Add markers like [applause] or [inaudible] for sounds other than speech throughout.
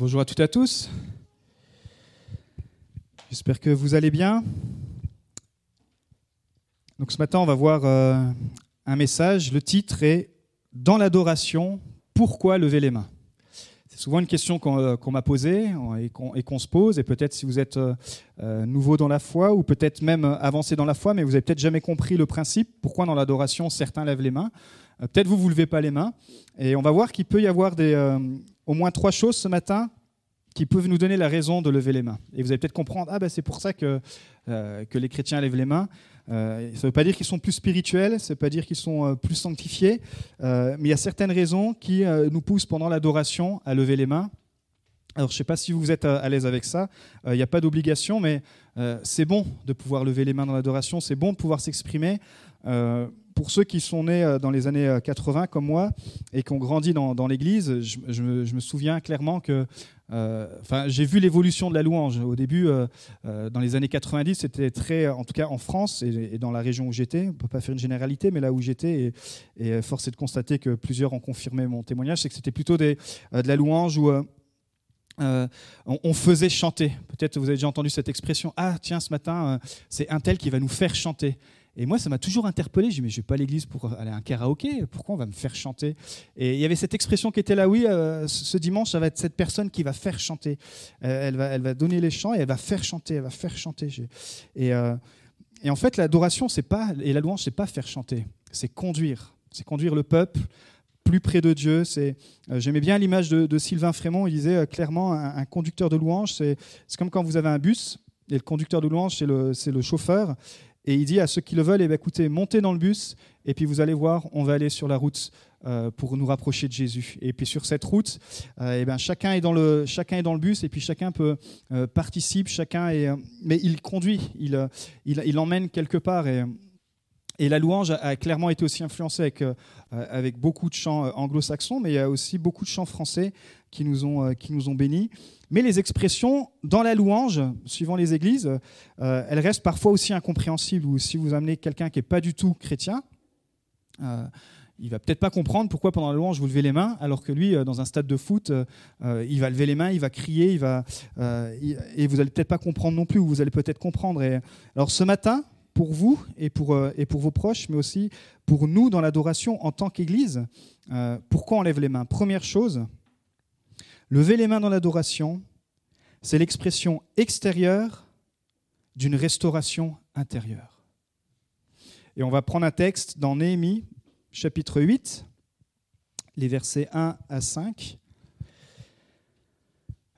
Bonjour à toutes et à tous. J'espère que vous allez bien. Donc ce matin, on va voir euh, un message. Le titre est Dans l'adoration, pourquoi lever les mains? C'est souvent une question qu'on euh, m'a posée et qu'on se pose. Et peut-être si vous êtes euh, nouveau dans la foi ou peut-être même avancé dans la foi, mais vous n'avez peut-être jamais compris le principe. Pourquoi dans l'adoration, certains lèvent les mains? Peut-être vous, vous ne levez pas les mains. Et on va voir qu'il peut y avoir des, au moins trois choses ce matin qui peuvent nous donner la raison de lever les mains. Et vous allez peut-être comprendre, ah ben c'est pour ça que, euh, que les chrétiens lèvent les mains. Euh, ça ne veut pas dire qu'ils sont plus spirituels, ça ne veut pas dire qu'ils sont euh, plus sanctifiés, mais il y a certaines raisons qui nous poussent pendant l'adoration à lever les mains. Alors je ne sais pas si vous êtes à, l'aise avec ça, il n'y a pas d'obligation, mais c'est bon de pouvoir lever les mains dans l'adoration, c'est bon de pouvoir s'exprimer pour ceux qui sont nés euh, dans les années 80 euh, comme moi et qui ont grandi dans, l'Église, je, me souviens clairement que euh, j'ai vu l'évolution de la louange. Au début, dans les années 90, c'était très, en tout cas en France et, dans la région où j'étais, on ne peut pas faire une généralité, mais là où j'étais, et, et force est de constater que plusieurs ont confirmé mon témoignage, c'est que c'était plutôt de la louange où on, faisait chanter. Peut-être vous avez déjà entendu cette expression. Ah, tiens, ce matin, c'est un tel qui va nous faire chanter. Et moi, ça m'a toujours interpellé. Je dis, mais je vais pas à l'église pour aller à un karaoké. Pourquoi on va me faire chanter? Et il y avait cette expression qui était là, oui, euh, ce dimanche, ça va être cette personne qui va faire chanter. Euh, elle, va, donner les chants et elle va faire chanter. Elle va faire chanter. Et, euh, et en fait, l'adoration, c'est pas et la louange, c'est pas faire chanter, c'est conduire. C'est conduire le peuple plus près de Dieu. J'aimais bien l'image de, Sylvain Frémont. Il disait clairement, un, conducteur de louange, c'est, comme quand vous avez un bus et le conducteur de louange, c'est le chauffeur. Et il dit à ceux qui le veulent, eh écoutez, montez dans le bus, et puis vous allez voir, on va aller sur la route euh, pour nous rapprocher de Jésus. Et puis sur cette route, euh, eh chacun, est dans le, chacun est dans le bus, et puis chacun peut euh, participe, chacun est, mais il conduit, il, il, il, emmène quelque part. Et, et la louange a clairement été aussi influencée avec, avec beaucoup de chants anglo-saxons, mais il y a aussi beaucoup de chants français qui nous ont, qui nous ont bénis. Mais les expressions dans la louange, suivant les églises, euh, elles restent parfois aussi incompréhensibles. Ou si vous amenez quelqu'un qui n'est pas du tout chrétien, euh, il va peut-être pas comprendre pourquoi pendant la louange vous levez les mains, alors que lui, euh, dans un stade de foot, euh, il va lever les mains, il va crier, il va, et vous allez peut-être pas comprendre non plus, ou vous allez peut-être comprendre. Alors ce matin, pour vous et pour, et pour vos proches, mais aussi pour nous dans l'adoration en tant qu'Église, pourquoi on lève les mains? Première chose, Lever les mains dans l'adoration, c'est l'expression extérieure d'une restauration intérieure. Et on va prendre un texte dans Néhémie, chapitre 8, les versets 1 à 5.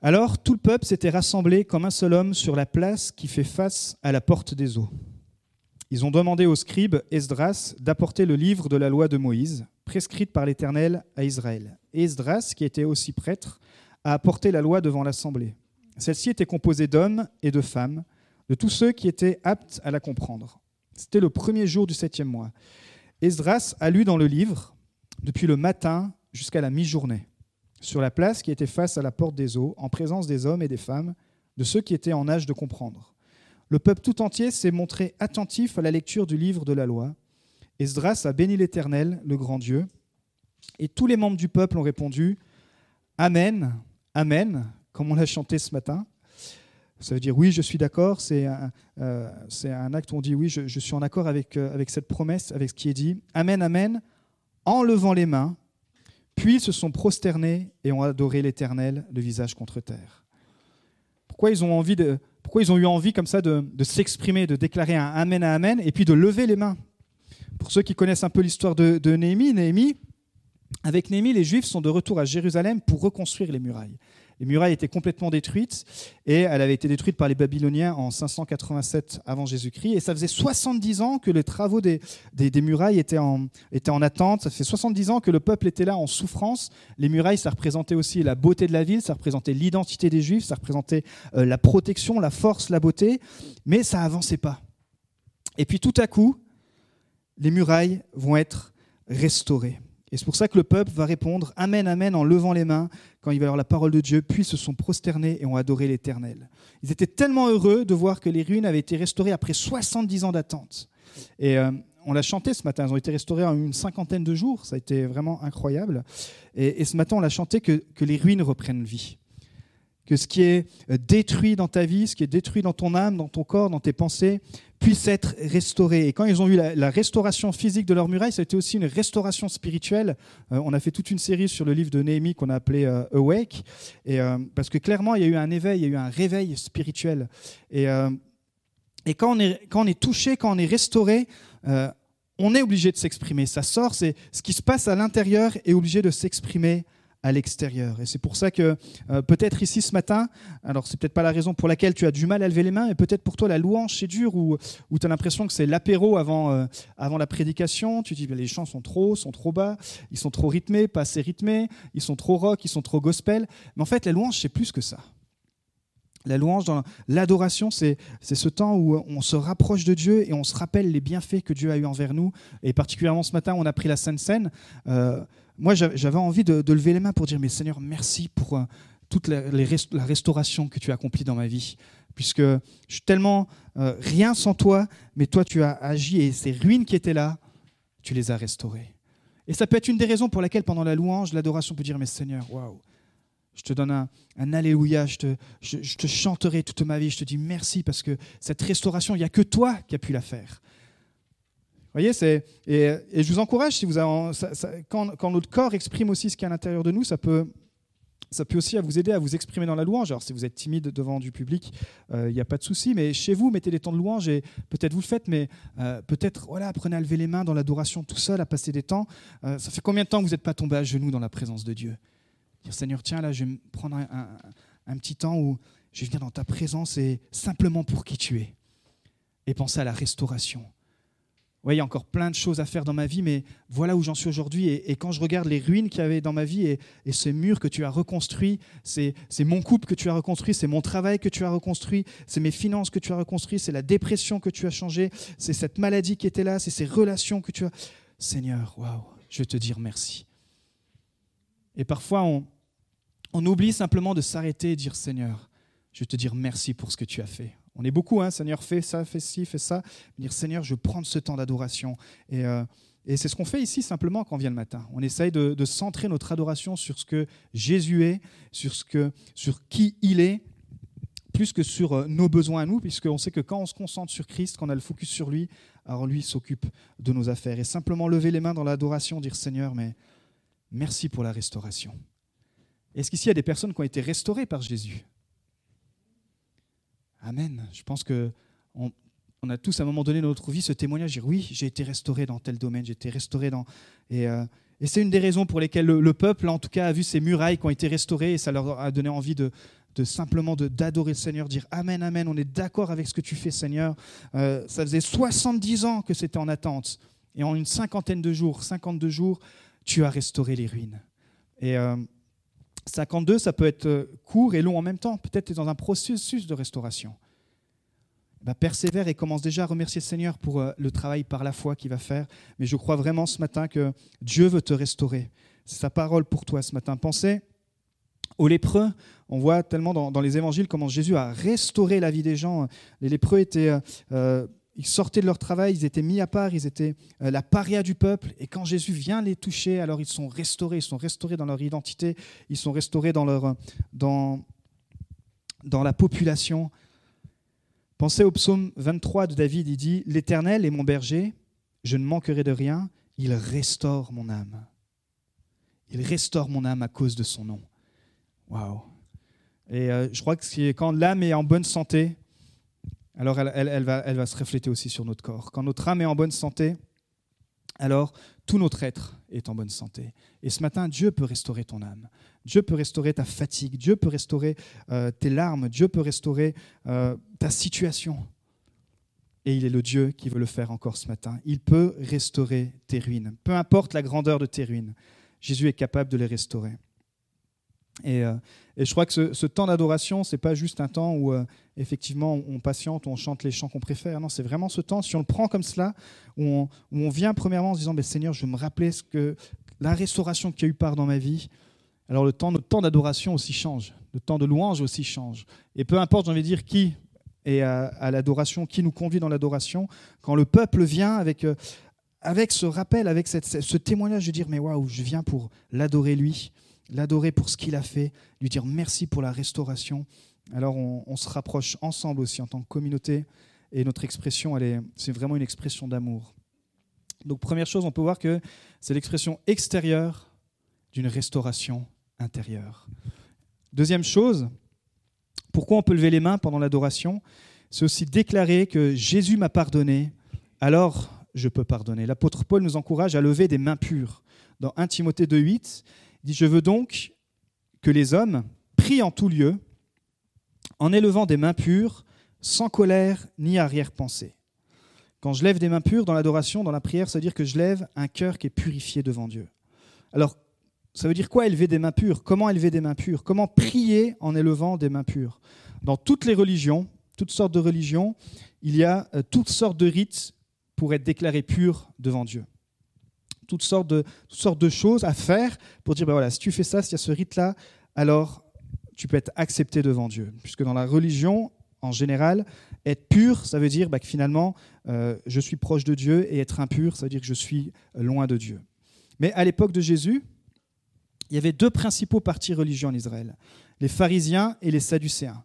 Alors tout le peuple s'était rassemblé comme un seul homme sur la place qui fait face à la porte des eaux. Ils ont demandé au scribe Esdras d'apporter le livre de la loi de Moïse, prescrite par l'Éternel à Israël. Esdras, qui était aussi prêtre, a apporté la loi devant l'Assemblée. Celle-ci était composée d'hommes et de femmes, de tous ceux qui étaient aptes à la comprendre. C'était le premier jour du septième mois. Esdras a lu dans le livre, depuis le matin jusqu'à la mi-journée, sur la place qui était face à la porte des eaux, en présence des hommes et des femmes, de ceux qui étaient en âge de comprendre. Le peuple tout entier s'est montré attentif à la lecture du livre de la loi. Esdras a béni l'Éternel, le grand Dieu, et tous les membres du peuple ont répondu Amen, Amen, comme on l'a chanté ce matin. Ça veut dire oui, je suis d'accord. C'est un, euh, acte où on dit oui, je, suis en accord avec, euh, avec cette promesse, avec ce qui est dit. Amen, Amen, en levant les mains. Puis ils se sont prosternés et ont adoré l'Éternel, le visage contre terre. Pourquoi ils ont, eu envie comme ça de, de s'exprimer, de déclarer un Amen à Amen et puis de lever les mains? Pour ceux qui connaissent un peu l'histoire de, de Néhémie, Néhémie, avec Néhémie, les Juifs sont de retour à Jérusalem pour reconstruire les murailles. Les murailles étaient complètement détruites et elle avait été détruite par les Babyloniens en 587 avant Jésus-Christ. Et ça faisait 70 ans que les travaux des, des, murailles étaient en, étaient en attente. Ça fait 70 ans que le peuple était là en souffrance. Les murailles, ça représentait aussi la beauté de la ville, ça représentait l'identité des Juifs, ça représentait euh, la protection, la force, la beauté. Mais ça avançait pas. Et puis tout à coup, les murailles vont être restaurées. Et c'est pour ça que le peuple va répondre Amen, Amen en levant les mains quand il va avoir la parole de Dieu, puis se sont prosternés et ont adoré l'Éternel. Ils étaient tellement heureux de voir que les ruines avaient été restaurées après 70 ans d'attente. Et euh, on l'a chanté ce matin, elles ont été restaurées en une cinquantaine de jours, ça a été vraiment incroyable. Et, ce matin, on l'a chanté que, que les ruines reprennent vie. Que ce qui est euh, détruit dans ta vie, ce qui est détruit dans ton âme, dans ton corps, dans tes pensées, puisse être restauré. Et quand ils ont eu la, restauration physique de leur muraille, ça a été aussi une restauration spirituelle. Euh, on a fait toute une série sur le livre de Néhémie qu'on a appelé euh, Awake, et, parce que clairement, il y a eu un éveil, il y a eu un réveil spirituel. Et, quand, on est, quand on est touché, quand on est restauré, on est obligé de s'exprimer. Ça sort, c'est ce qui se passe à l'intérieur est obligé de s'exprimer à l'extérieur. Et c'est pour ça que euh, peut-être ici ce matin, alors c'est peut-être pas la raison pour laquelle tu as du mal à lever les mains, mais peut-être pour toi la louange c'est dur ou, ou tu as l'impression que c'est l'apéro avant, euh, avant la prédication. Tu dis les chants sont trop sont trop bas, ils sont trop rythmés, pas assez rythmés, ils sont trop rock, ils sont trop gospel. Mais en fait, la louange c'est plus que ça. La louange, dans l'adoration, c'est ce temps où on se rapproche de Dieu et on se rappelle les bienfaits que Dieu a eu envers nous. Et particulièrement ce matin, on a pris la Sainte Seine. Euh, moi, j'avais envie de, lever les mains pour dire, mais Seigneur, merci pour euh, toute la, restauration que tu as accomplie dans ma vie. Puisque je suis tellement euh, rien sans toi, mais toi, tu as agi et ces ruines qui étaient là, tu les as restaurées. Et ça peut être une des raisons pour laquelle, pendant la louange, l'adoration peut dire, mais Seigneur, waouh, je te donne un, Alléluia, je te, je, te, chanterai toute ma vie, je te dis merci parce que cette restauration, il n'y a que toi qui as pu la faire. Vous voyez, c'est, et, je vous encourage, si vous quand, notre corps exprime aussi ce qui est à l'intérieur de nous, ça peut, ça peut aussi vous aider à vous exprimer dans la louange. Alors, si vous êtes timide devant du public, euh, il n'y a pas de souci, mais chez vous, mettez des temps de louange et peut-être vous le faites, mais euh, peut-être, voilà, apprenez à lever les mains dans l'adoration tout seul, à passer des temps. Euh, ça fait combien de temps que vous n'êtes pas tombé à genoux dans la présence de Dieu? Seigneur, tiens, là, je vais me prendre un, petit temps où je vais venir dans ta présence et simplement pour qui tu es. Et penser à la restauration. Oui, il y a encore plein de choses à faire dans ma vie, mais voilà où j'en suis aujourd'hui. Et, quand je regarde les ruines qu'il y avait dans ma vie et, ces murs que tu as reconstruits, c'est mon couple que tu as reconstruit, c'est mon travail que tu as reconstruit, c'est mes finances que tu as reconstruit, c'est la dépression que tu as changée, c'est cette maladie qui était là, c'est ces relations que tu as. Seigneur, waouh, je vais te dire merci. Et parfois, on, on oublie simplement de s'arrêter et dire Seigneur, je vais te dire merci pour ce que tu as fait. On est beaucoup, hein, Seigneur, fais ça, fais ci, fais ça. Dire Seigneur, je prends ce temps d'adoration. Euh, et, c'est ce qu'on fait ici simplement quand on vient le matin. On essaye de, centrer notre adoration sur ce que Jésus est, sur, ce que, sur qui il est, plus que sur euh, nos besoins à nous, puisqu'on sait que quand on se concentre sur Christ, quand on a le focus sur lui, alors lui s'occupe de nos affaires. Et simplement lever les mains dans l'adoration, dire Seigneur, mais merci pour la restauration. Est-ce qu'ici il y a des personnes qui ont été restaurées par Jésus? Amen. Je pense que on, a tous à un moment donné dans notre vie ce témoignage, dire oui, j'ai été restauré dans tel domaine, j'ai été restauré dans... Et, euh, c'est une des raisons pour lesquelles le, peuple, en tout cas, a vu ces murailles qui ont été restaurées et ça leur a donné envie de, de simplement d'adorer le Seigneur, dire Amen, Amen, on est d'accord avec ce que tu fais, Seigneur. Euh, ça faisait 70 ans que c'était en attente. Et en une cinquantaine de jours, 52 jours, tu as restauré les ruines. Et, euh, 52, ça peut être euh, court et long en même temps. Peut-être tu es dans un processus de restauration. Bah, persévère et commence déjà à remercier le Seigneur pour euh, le travail par la foi qu'il va faire. Mais je crois vraiment ce matin que Dieu veut te restaurer. C'est sa parole pour toi ce matin. Pensez aux lépreux. On voit tellement dans, les évangiles comment Jésus a restauré la vie des gens. Les lépreux étaient... Euh, ils sortaient de leur travail, ils étaient mis à part, ils étaient euh, la paria du peuple. Et quand Jésus vient les toucher, alors ils sont restaurés, ils sont restaurés dans leur identité, ils sont restaurés dans, leur, dans, dans la population. Pensez au psaume 23 de David, il dit, L'Éternel est mon berger, je ne manquerai de rien, il restaure mon âme. Il restaure mon âme à cause de son nom. Waouh! Et euh, je crois que quand l'âme est en bonne santé, alors elle, va, se refléter aussi sur notre corps. Quand notre âme est en bonne santé, alors tout notre être est en bonne santé. Et ce matin, Dieu peut restaurer ton âme. Dieu peut restaurer ta fatigue. Dieu peut restaurer euh, tes larmes. Dieu peut restaurer euh, ta situation. Et il est le Dieu qui veut le faire encore ce matin. Il peut restaurer tes ruines. Peu importe la grandeur de tes ruines, Jésus est capable de les restaurer. Et, euh, et, je crois que ce, temps d'adoration, c'est pas juste un temps où euh, effectivement on patiente, on chante les chants qu'on préfère. Non, c'est vraiment ce temps, si on le prend comme cela, où on, vient premièrement en se disant, Seigneur, je veux me rappeler ce que la restauration qui a eu part dans ma vie. Alors le temps, notre temps d'adoration aussi change, le temps de louange aussi change. Et peu importe, j'ai envie de dire qui est à, l'adoration, qui nous conduit dans l'adoration, quand le peuple vient avec, euh, avec ce rappel, avec cette, ce témoignage de dire, mais waouh, je viens pour l'adorer lui l'adorer pour ce qu'il a fait, lui dire merci pour la restauration. Alors on, se rapproche ensemble aussi en tant que communauté et notre expression, c'est vraiment une expression d'amour. Donc première chose, on peut voir que c'est l'expression extérieure d'une restauration intérieure. Deuxième chose, pourquoi on peut lever les mains pendant l'adoration? C'est aussi déclarer que Jésus m'a pardonné, alors je peux pardonner. L'apôtre Paul nous encourage à lever des mains pures. Dans 1 Timothée 2.8, je veux donc que les hommes prient en tout lieu, en élevant des mains pures, sans colère ni arrière-pensée. Quand je lève des mains pures dans l'adoration, dans la prière, ça veut dire que je lève un cœur qui est purifié devant Dieu. Alors, ça veut dire quoi élever des mains pures? Comment élever des mains pures? Comment prier en élevant des mains pures? Dans toutes les religions, toutes sortes de religions, il y a euh, toutes sortes de rites pour être déclaré pur devant Dieu. Toutes sortes de, toutes sortes de choses à faire pour dire, ben voilà, si tu fais ça, s'il y a ce rite-là, alors tu peux être accepté devant Dieu. Puisque dans la religion, en général, être pur, ça veut dire bah, que finalement, euh, je suis proche de Dieu, et être impur, ça veut dire que je suis loin de Dieu. Mais à l'époque de Jésus, il y avait deux principaux partis religieux en Israël, les pharisiens et les sadducéens.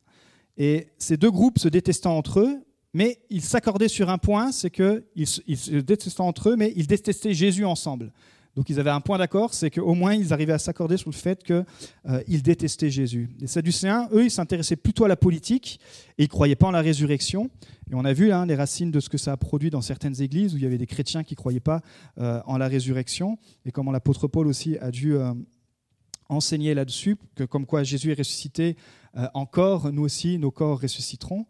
Et ces deux groupes se détestant entre eux, mais ils s'accordaient sur un point, c'est qu'ils ils se détestaient entre eux, mais ils détestaient Jésus ensemble. Donc ils avaient un point d'accord, c'est qu'au moins ils arrivaient à s'accorder sur le fait qu'ils euh, détestaient Jésus. Les Sadducéens, eux, ils s'intéressaient plutôt à la politique et ils ne croyaient pas en la résurrection. Et on a vu hein, les racines de ce que ça a produit dans certaines églises où il y avait des chrétiens qui ne croyaient pas euh, en la résurrection et comment l'apôtre Paul aussi a dû euh, enseigner là-dessus, que comme quoi Jésus est ressuscité encore, nous aussi, nos corps ressusciteront.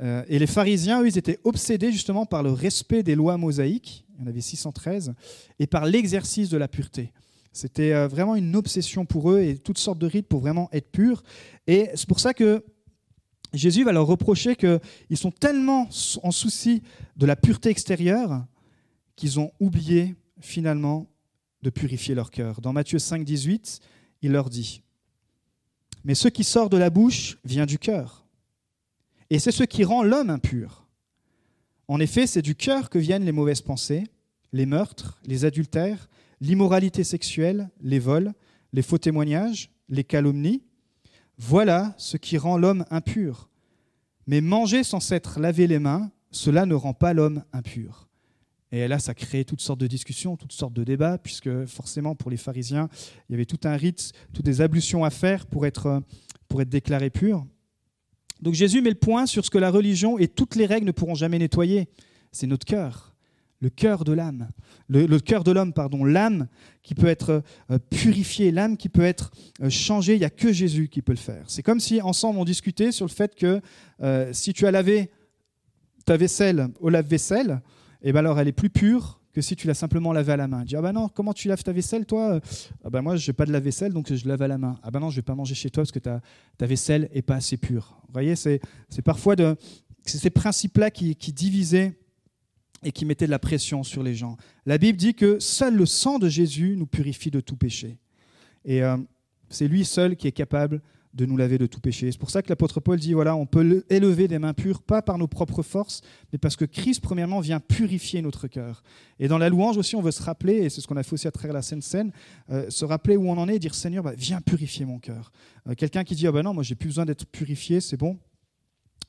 Et les pharisiens, eux, ils étaient obsédés justement par le respect des lois mosaïques il y en avait 613, et par l'exercice de la pureté. C'était euh, vraiment une obsession pour eux et toutes sortes de rites pour vraiment être purs. Et c'est pour ça que Jésus va leur reprocher qu'ils sont tellement en souci de la pureté extérieure qu'ils ont oublié finalement de purifier leur cœur. Dans Matthieu 5, 18, il leur dit Mais ce qui sort de la bouche vient du cœur, et c'est ce qui rend l'homme impur. En effet, c'est du cœur que viennent les mauvaises pensées, les meurtres, les adultères, l'immoralité sexuelle, les vols, les faux témoignages, les calomnies. Voilà ce qui rend l'homme impur. Mais manger sans s'être lavé les mains, cela ne rend pas l'homme impur. Et là, ça crée toutes sortes de discussions, toutes sortes de débats, puisque forcément, pour les pharisiens, il y avait tout un rite, toutes des ablutions à faire pour être, pour être déclaré pur. Donc Jésus met le point sur ce que la religion et toutes les règles ne pourront jamais nettoyer. C'est notre cœur, le cœur de l'âme, le, cœur de l'homme, pardon, l'âme qui peut être euh, purifiée, l'âme qui peut être euh, changée. Il n'y a que Jésus qui peut le faire. C'est comme si ensemble on discutait sur le fait que euh, si tu as lavé ta vaisselle au lave-vaisselle, eh ben alors elle est plus pure que si tu l'as simplement lavé à la main. Dis, ah ben non, comment tu laves ta vaisselle, toi? Ah ben moi, je n'ai pas de la vaisselle, donc je lave à la main. Ah ben non, je ne vais pas manger chez toi parce que ta, vaisselle n'est pas assez pure. Vous voyez, c'est parfois de, ces principes-là qui, qui divisaient et qui mettaient de la pression sur les gens. La Bible dit que seul le sang de Jésus nous purifie de tout péché. Et euh, c'est lui seul qui est capable de nous laver de tout péché. C'est pour ça que l'apôtre Paul dit, voilà, on peut élever des mains pures, pas par nos propres forces, mais parce que Christ, premièrement, vient purifier notre cœur. Et dans la louange aussi, on veut se rappeler, et c'est ce qu'on a fait aussi à travers la Sainte Seine, euh, se rappeler où on en est et dire, Seigneur, bah, viens purifier mon cœur. Euh, quelqu'un qui dit, ah ben non, moi j'ai plus besoin d'être purifié, c'est bon,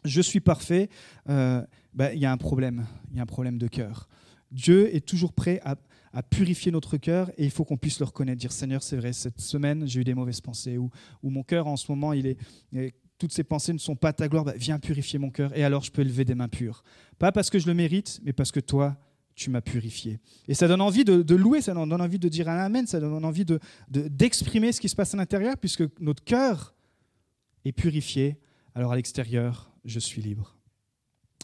je suis parfait, euh, bah, il y a un problème, il y a un problème de cœur. Dieu est toujours prêt à à purifier notre cœur et il faut qu'on puisse le reconnaître, dire Seigneur, c'est vrai, cette semaine j'ai eu des mauvaises pensées ou, ou mon cœur en ce moment, il est, toutes ces pensées ne sont pas ta gloire, bah, viens purifier mon cœur et alors je peux élever des mains pures. Pas parce que je le mérite, mais parce que toi, tu m'as purifié. Et ça donne envie de, louer, ça donne envie de dire un Amen, ça donne envie d'exprimer de, ce qui se passe à l'intérieur, puisque notre cœur est purifié, alors à l'extérieur, je suis libre.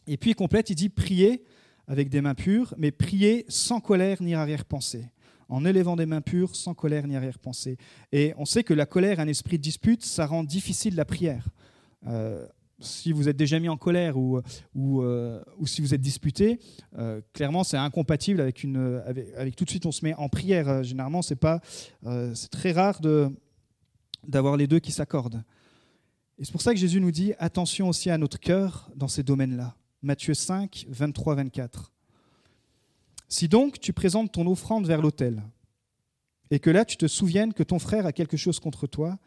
Et puis il complète, il dit, priez avec des mains pures, mais prier sans colère ni arrière-pensée, en élevant des mains pures sans colère ni arrière-pensée. Et on sait que la colère, un esprit de dispute, ça rend difficile la prière. Euh, si vous êtes déjà mis en colère ou, ou, euh, ou si vous êtes disputé, euh, clairement c'est incompatible avec une avec, tout de suite on se met en prière. généralement c'est pas c'est très rare de d'avoir les deux qui s'accordent. Et c'est pour ça que Jésus nous dit attention aussi à notre cœur dans ces domaines-là. Matthieu 5, 23, 24. Si donc tu présentes ton offrande vers l'autel, et que là tu te souviennes que ton frère a quelque chose contre toi,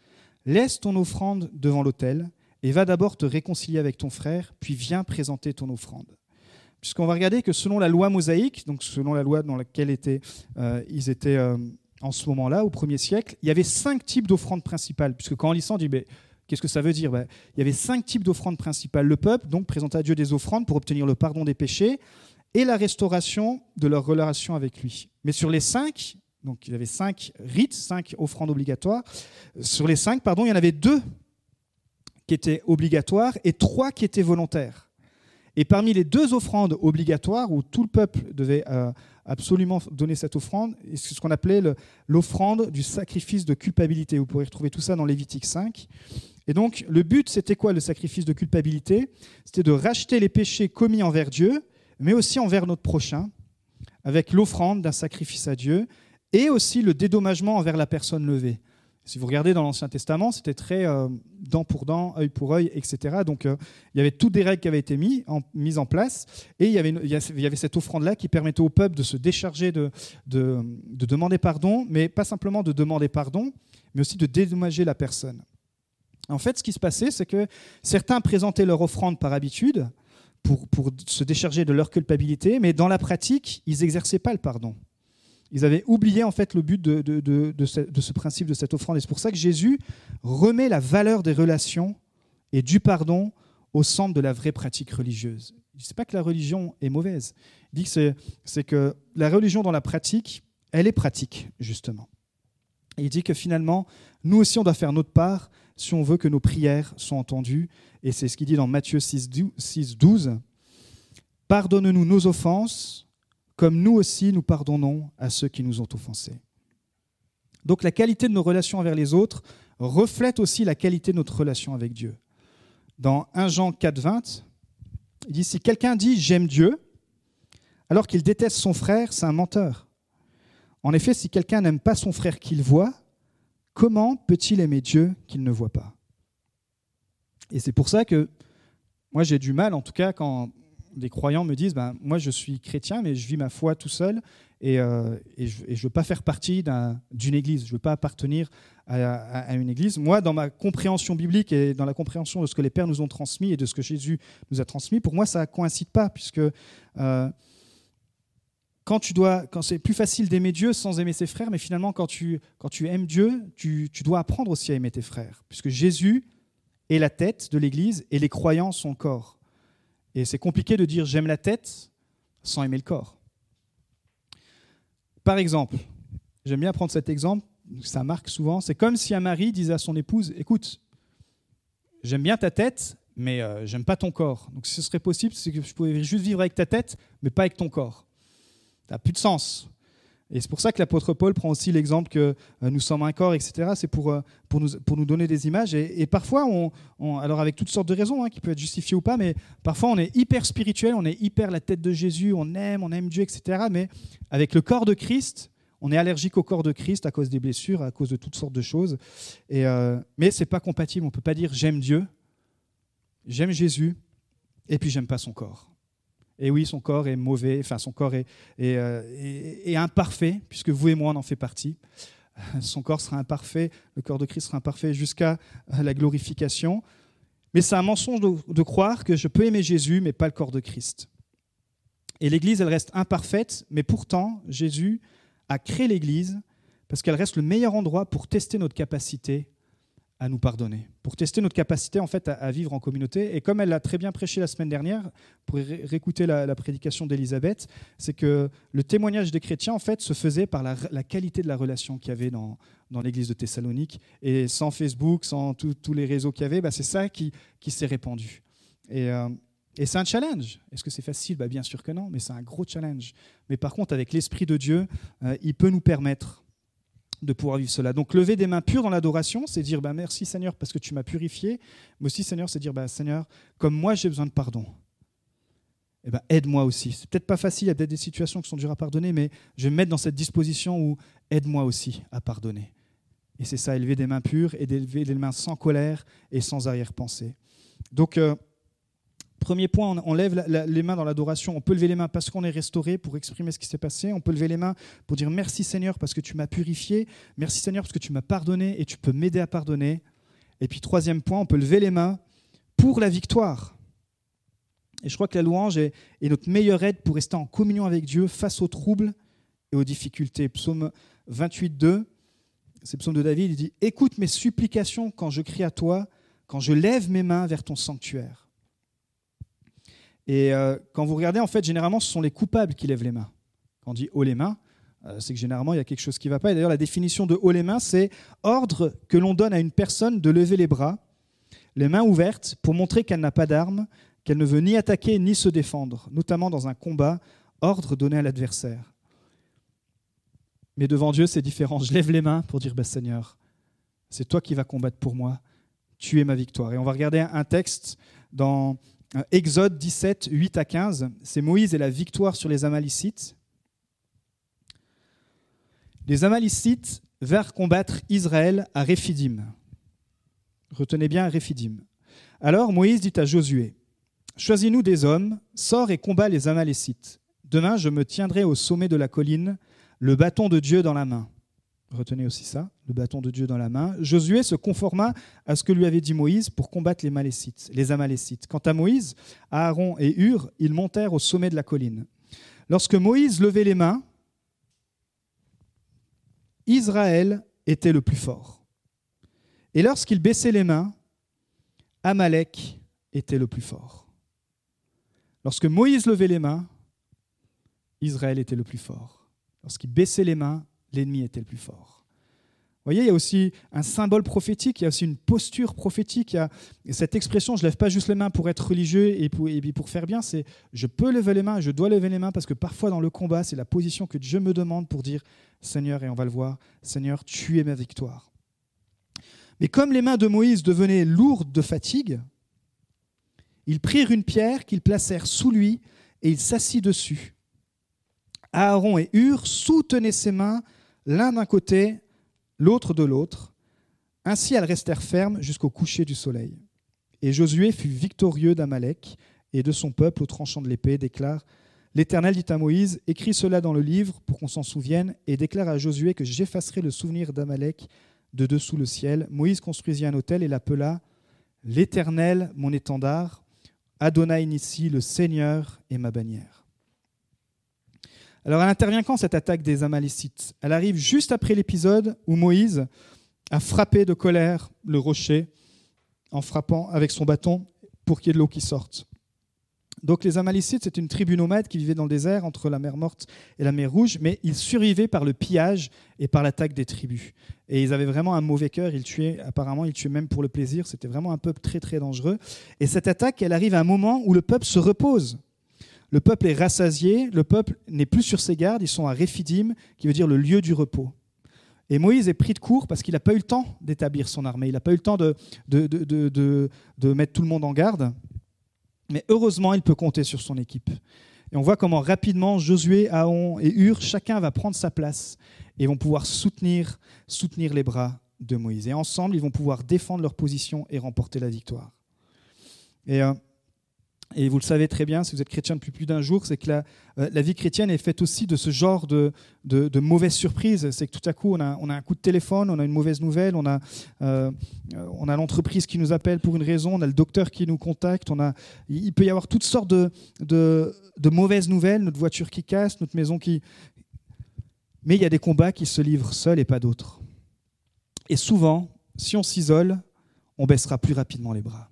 laisse ton offrande devant l'autel et va d'abord te réconcilier avec ton frère, puis viens présenter ton offrande. Puisqu'on va regarder que selon la loi mosaïque, donc selon la loi dans laquelle étaient, euh, ils étaient euh, en ce moment-là, au premier siècle, il y avait cinq types d'offrandes principales. Puisque quand on lit on dit qu'est-ce que ça veut dire? Ben, Il y avait cinq types d'offrandes principales. Le peuple donc présentait à Dieu des offrandes pour obtenir le pardon des péchés et la restauration de leur relation avec lui. Mais sur les cinq, donc il y avait cinq rites, cinq offrandes obligatoires. Sur les cinq, pardon, il y en avait deux qui étaient obligatoires et trois qui étaient volontaires. Et parmi les deux offrandes obligatoires, où tout le peuple devait euh, absolument donner cette offrande, c'est ce qu'on appelait l'offrande du sacrifice de culpabilité. Vous pourrez retrouver tout ça dans Lévitique 5. Et donc, le but, c'était quoi le sacrifice de culpabilité? C'était de racheter les péchés commis envers Dieu, mais aussi envers notre prochain, avec l'offrande d'un sacrifice à Dieu, et aussi le dédommagement envers la personne levée. Si vous regardez dans l'Ancien Testament, c'était très euh, dent pour dent, œil pour œil, etc. Donc euh, il y avait toutes des règles qui avaient été mises en, place, et il y, avait, cette offrande-là qui permettait au peuple de se décharger, de, demander pardon, mais pas simplement de demander pardon, mais aussi de dédommager la personne. En fait, ce qui se passait, c'est que certains présentaient leur offrande par habitude pour, se décharger de leur culpabilité, mais dans la pratique, ils n'exerçaient pas le pardon. Ils avaient oublié en fait le but de, ce, principe de cette offrande. Et c'est pour ça que Jésus remet la valeur des relations et du pardon au centre de la vraie pratique religieuse. Il ne dit pas que la religion est mauvaise. Il dit que la religion dans la pratique, elle est pratique, justement. Il dit que finalement, nous aussi, on doit faire notre part si on veut que nos prières soient entendues. Et c'est ce qu'il dit dans Matthieu 6, 12. Pardonne-nous nos offenses, comme nous aussi nous pardonnons à ceux qui nous ont offensés. Donc la qualité de nos relations envers les autres reflète aussi la qualité de notre relation avec Dieu. Dans 1 Jean 4, 20, il dit, si quelqu'un dit j'aime Dieu, alors qu'il déteste son frère, c'est un menteur. En effet, si quelqu'un n'aime pas son frère qu'il voit, comment peut-il aimer Dieu qu'il ne voit pas? Et c'est pour ça que moi j'ai du mal, en tout cas, quand des croyants me disent ben, Moi, je suis chrétien, mais je vis ma foi tout seul et, euh, je ne veux pas faire partie d'une église, je ne veux pas appartenir à, une église. Moi, dans ma compréhension biblique et dans la compréhension de ce que les pères nous ont transmis et de ce que Jésus nous a transmis, pour moi, ça ne coïncide pas, puisque. Euh, quand tu dois, quand c'est plus facile d'aimer Dieu sans aimer ses frères, mais finalement quand tu, quand tu aimes Dieu, tu, tu dois apprendre aussi à aimer tes frères, puisque Jésus est la tête de l'Église et les croyants son corps. Et c'est compliqué de dire j'aime la tête sans aimer le corps. Par exemple, j'aime bien prendre cet exemple, ça marque souvent, c'est comme si un mari disait à son épouse, écoute, j'aime bien ta tête, mais euh, j'aime pas ton corps. Donc ce serait possible, c'est que je pouvais juste vivre avec ta tête, mais pas avec ton corps. Ça n'a plus de sens. Et c'est pour ça que l'apôtre Paul prend aussi l'exemple que euh, nous sommes un corps, etc. C'est pour, euh, pour, nous, pour nous donner des images. Et, parfois, on, alors avec toutes sortes de raisons hein, qui peuvent être justifiées ou pas, mais parfois on est hyper spirituel, on est hyper la tête de Jésus, on aime, on aime Dieu, etc. Mais avec le corps de Christ, on est allergique au corps de Christ à cause des blessures, à cause de toutes sortes de choses. Et, euh, mais ce n'est pas compatible. On ne peut pas dire j'aime Dieu, j'aime Jésus, et puis j'aime pas son corps. Et oui, son corps est mauvais, enfin son corps euh, est, imparfait, puisque vous et moi, on en fait partie. [laughs] Son corps sera imparfait, le corps de Christ sera imparfait jusqu'à la glorification. Mais c'est un mensonge de, croire que je peux aimer Jésus, mais pas le corps de Christ. Et l'Église, elle reste imparfaite, mais pourtant, Jésus a créé l'Église parce qu'elle reste le meilleur endroit pour tester notre capacité à nous pardonner, pour tester notre capacité en fait à, vivre en communauté. Et comme elle l'a très bien prêché la semaine dernière, pour réécouter la, prédication d'Élisabeth, c'est que le témoignage des chrétiens en fait se faisait par la, qualité de la relation qu'il y avait dans, dans l'église de Thessalonique. Et sans Facebook, sans tous les réseaux qu'il y avait, bah, c'est ça qui, qui s'est répandu. Et, euh, et c'est un challenge. Est-ce que c'est facile? Bah, Bien sûr que non, mais c'est un gros challenge. Mais par contre, avec l'Esprit de Dieu, euh, il peut nous permettre de pouvoir vivre cela. Donc lever des mains pures dans l'adoration, c'est dire bah, merci Seigneur parce que tu m'as purifié, mais aussi Seigneur, c'est dire bah, Seigneur, comme moi j'ai besoin de pardon, eh ben, aide-moi aussi. C'est peut-être pas facile, il y a peut-être des situations qui sont dures à pardonner, mais je vais me mettre dans cette disposition où aide-moi aussi à pardonner. Et c'est ça, élever des mains pures et d'élever des mains sans colère et sans arrière-pensée. Donc, euh, Premier point, on lève les mains dans l'adoration. On peut lever les mains parce qu'on est restauré pour exprimer ce qui s'est passé. On peut lever les mains pour dire merci Seigneur parce que tu m'as purifié. Merci Seigneur parce que tu m'as pardonné et tu peux m'aider à pardonner. Et puis troisième point, on peut lever les mains pour la victoire. Et je crois que la louange est, est notre meilleure aide pour rester en communion avec Dieu face aux troubles et aux difficultés. Psaume 28, 2, c'est psaume de David, il dit Écoute mes supplications quand je crie à toi, quand je lève mes mains vers ton sanctuaire. Et euh, quand vous regardez, en fait, généralement, ce sont les coupables qui lèvent les mains. Quand on dit haut les mains, euh, c'est que généralement, il y a quelque chose qui ne va pas. Et d'ailleurs, la définition de haut les mains, c'est ordre que l'on donne à une personne de lever les bras, les mains ouvertes, pour montrer qu'elle n'a pas d'armes, qu'elle ne veut ni attaquer ni se défendre, notamment dans un combat, ordre donné à l'adversaire. Mais devant Dieu, c'est différent. Je lève les mains pour dire, bah, Seigneur, c'est toi qui vas combattre pour moi. Tu es ma victoire. Et on va regarder un texte dans Exode 17, 8 à 15, c'est Moïse et la victoire sur les Amalicites. Les Amalicites vinrent combattre Israël à Réphidim. Retenez bien Réphidim. Alors Moïse dit à Josué Choisis-nous des hommes, sors et combat les Amalécites. Demain, je me tiendrai au sommet de la colline, le bâton de Dieu dans la main. Retenez aussi ça, le bâton de Dieu dans la main. Josué se conforma à ce que lui avait dit Moïse pour combattre les Malécites, les Amalécites. Quant à Moïse, Aaron et Hur, ils montèrent au sommet de la colline. Lorsque Moïse levait les mains, Israël était le plus fort. Et lorsqu'il baissait les mains, Amalek était le plus fort. Lorsque Moïse levait les mains, Israël était le plus fort. Lorsqu'il baissait les mains, l'ennemi était le plus fort. Vous voyez, il y a aussi un symbole prophétique, il y a aussi une posture prophétique. Cette expression, je ne lève pas juste les mains pour être religieux et pour, et pour faire bien, c'est je peux lever les mains, je dois lever les mains parce que parfois dans le combat, c'est la position que Dieu me demande pour dire Seigneur, et on va le voir, Seigneur, tu es ma victoire. Mais comme les mains de Moïse devenaient lourdes de fatigue, ils prirent une pierre qu'ils placèrent sous lui et il s'assit dessus. Aaron et Hur soutenaient ses mains l'un d'un côté, l'autre de l'autre. Ainsi elles restèrent fermes jusqu'au coucher du soleil. Et Josué fut victorieux d'Amalek et de son peuple au tranchant de l'épée, déclare L'Éternel dit à Moïse Écris cela dans le livre pour qu'on s'en souvienne, et déclare à Josué que j'effacerai le souvenir d'Amalek de dessous le ciel. Moïse construisit un autel et l'appela L'Éternel, mon étendard, Adonai Nissi, le Seigneur, et ma bannière. Alors elle intervient quand cette attaque des Amalécites Elle arrive juste après l'épisode où Moïse a frappé de colère le rocher en frappant avec son bâton pour qu'il y ait de l'eau qui sorte. Donc les Amalécites, c'est une tribu nomade qui vivait dans le désert entre la mer Morte et la mer Rouge, mais ils survivaient par le pillage et par l'attaque des tribus. Et ils avaient vraiment un mauvais cœur, ils tuaient, apparemment, ils tuaient même pour le plaisir, c'était vraiment un peuple très très dangereux. Et cette attaque, elle arrive à un moment où le peuple se repose. Le peuple est rassasié, le peuple n'est plus sur ses gardes, ils sont à Réphidim, qui veut dire le lieu du repos. Et Moïse est pris de court parce qu'il n'a pas eu le temps d'établir son armée, il n'a pas eu le temps de, de, mettre tout le monde en garde. Mais heureusement, il peut compter sur son équipe. Et on voit comment rapidement Josué, Aaron et Hur, chacun va prendre sa place et vont pouvoir soutenir, soutenir les bras de Moïse. Et ensemble, ils vont pouvoir défendre leur position et remporter la victoire. Et euh, et vous le savez très bien, si vous êtes chrétien depuis plus d'un jour, c'est que la, euh, vie chrétienne est faite aussi de ce genre de, mauvaises surprises. C'est que tout à coup, on a, un coup de téléphone, on a une mauvaise nouvelle, on a, euh, on a l'entreprise qui nous appelle pour une raison, on a le docteur qui nous contacte, on a, il peut y avoir toutes sortes de mauvaises nouvelles, notre voiture qui casse, notre maison qui... Mais il y a des combats qui se livrent seuls et pas d'autres. Et souvent, si on s'isole, on baissera plus rapidement les bras.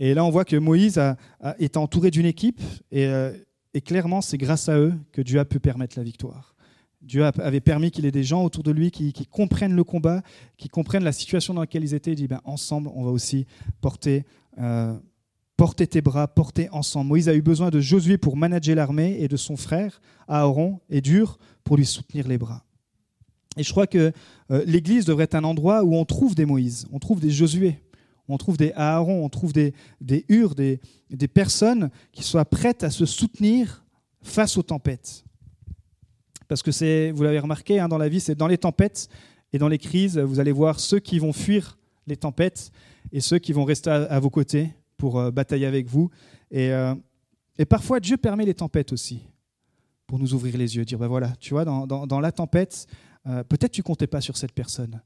Et là, on voit que Moïse a, est entouré d'une équipe, euh, et, clairement, c'est grâce à eux que Dieu a pu permettre la victoire. Dieu avait permis qu'il ait des gens autour de lui qui, comprennent le combat, qui comprennent la situation dans laquelle ils étaient. Il dit, ben, ensemble, on va aussi porter, euh, porter tes bras, porter ensemble. Moïse a eu besoin de Josué pour manager l'armée et de son frère, Aaron, et Dur, pour lui soutenir les bras. Et je crois que euh, l'Église devrait être un endroit où on trouve des Moïse, on trouve des Josué, on trouve des Aaron, on trouve des, des Hur, des, des personnes qui soient prêtes à se soutenir face aux tempêtes. Parce que c'est, vous l'avez remarqué, hein, dans la vie, c'est dans les tempêtes et dans les crises, vous allez voir ceux qui vont fuir les tempêtes et ceux qui vont rester à, vos côtés pour euh, batailler avec vous. Et, euh, et, parfois, Dieu permet les tempêtes aussi pour nous ouvrir les yeux, dire, ben voilà, tu vois, dans, dans, la tempête, euh, peut-être tu comptais pas sur cette personne,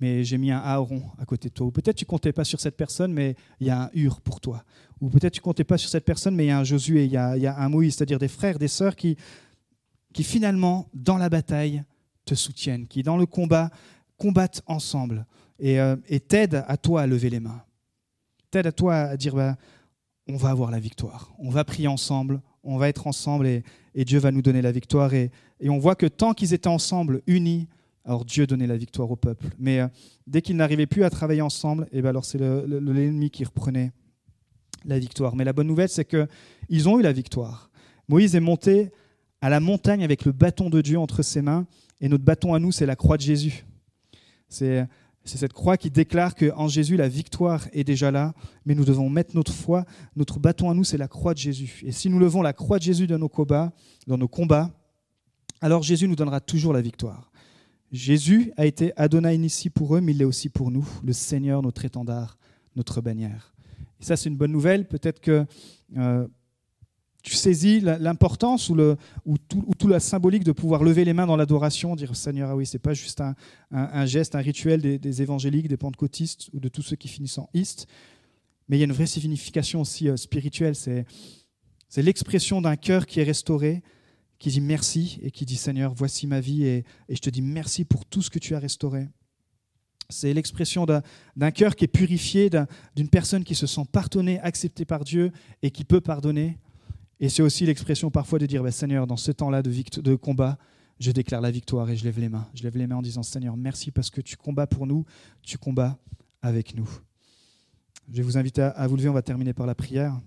mais j'ai mis un Aaron à côté de toi. Ou peut-être tu comptais pas sur cette personne, mais il y a un Hur pour toi. Ou peut-être tu comptais pas sur cette personne, mais il y a un Josué, il y a, y a un Moïse, c'est-à-dire des frères, des sœurs qui, qui finalement, dans la bataille, te soutiennent, qui dans le combat combattent ensemble et, euh, t'aident à toi à lever les mains. T'aident à toi à dire bah, on va avoir la victoire, on va prier ensemble, on va être ensemble et, et Dieu va nous donner la victoire. Et, et on voit que tant qu'ils étaient ensemble, unis, alors Dieu donnait la victoire au peuple. Mais euh, dès qu'ils n'arrivaient plus à travailler ensemble, et eh ben alors c'est l'ennemi qui reprenait la victoire. Mais la bonne nouvelle, c'est qu'ils ont eu la victoire. Moïse est monté à la montagne avec le bâton de Dieu entre ses mains, et notre bâton à nous, c'est la croix de Jésus. C'est cette croix qui déclare qu'en Jésus, la victoire est déjà là, mais nous devons mettre notre foi, notre bâton à nous, c'est la croix de Jésus. Et si nous levons la croix de Jésus dans nos combats, dans nos combats alors Jésus nous donnera toujours la victoire. Jésus a été Adonai ici pour eux, mais il l'est aussi pour nous, le Seigneur, notre étendard, notre bannière. Et ça, c'est une bonne nouvelle. Peut-être que euh, tu saisis l'importance ou, le, ou, tout, la symbolique de pouvoir lever les mains dans l'adoration, dire Seigneur, ah oui, c'est pas juste un, geste, un rituel des, évangéliques, des pentecôtistes ou de tous ceux qui finissent en iste, mais il y a une vraie signification aussi euh, spirituelle. C'est l'expression d'un cœur qui est restauré, qui dit merci et qui dit Seigneur, voici ma vie et, je te dis merci pour tout ce que tu as restauré. C'est l'expression d'un cœur qui est purifié, d'une personne qui se sent pardonnée, acceptée par Dieu et qui peut pardonner. Et c'est aussi l'expression parfois de dire, bah, Seigneur, dans ce temps-là de, de combat, je déclare la victoire et je lève les mains. Je lève les mains en disant, Seigneur, merci parce que tu combats pour nous, tu combats avec nous. Je vais vous inviter à vous lever, on va terminer par la prière.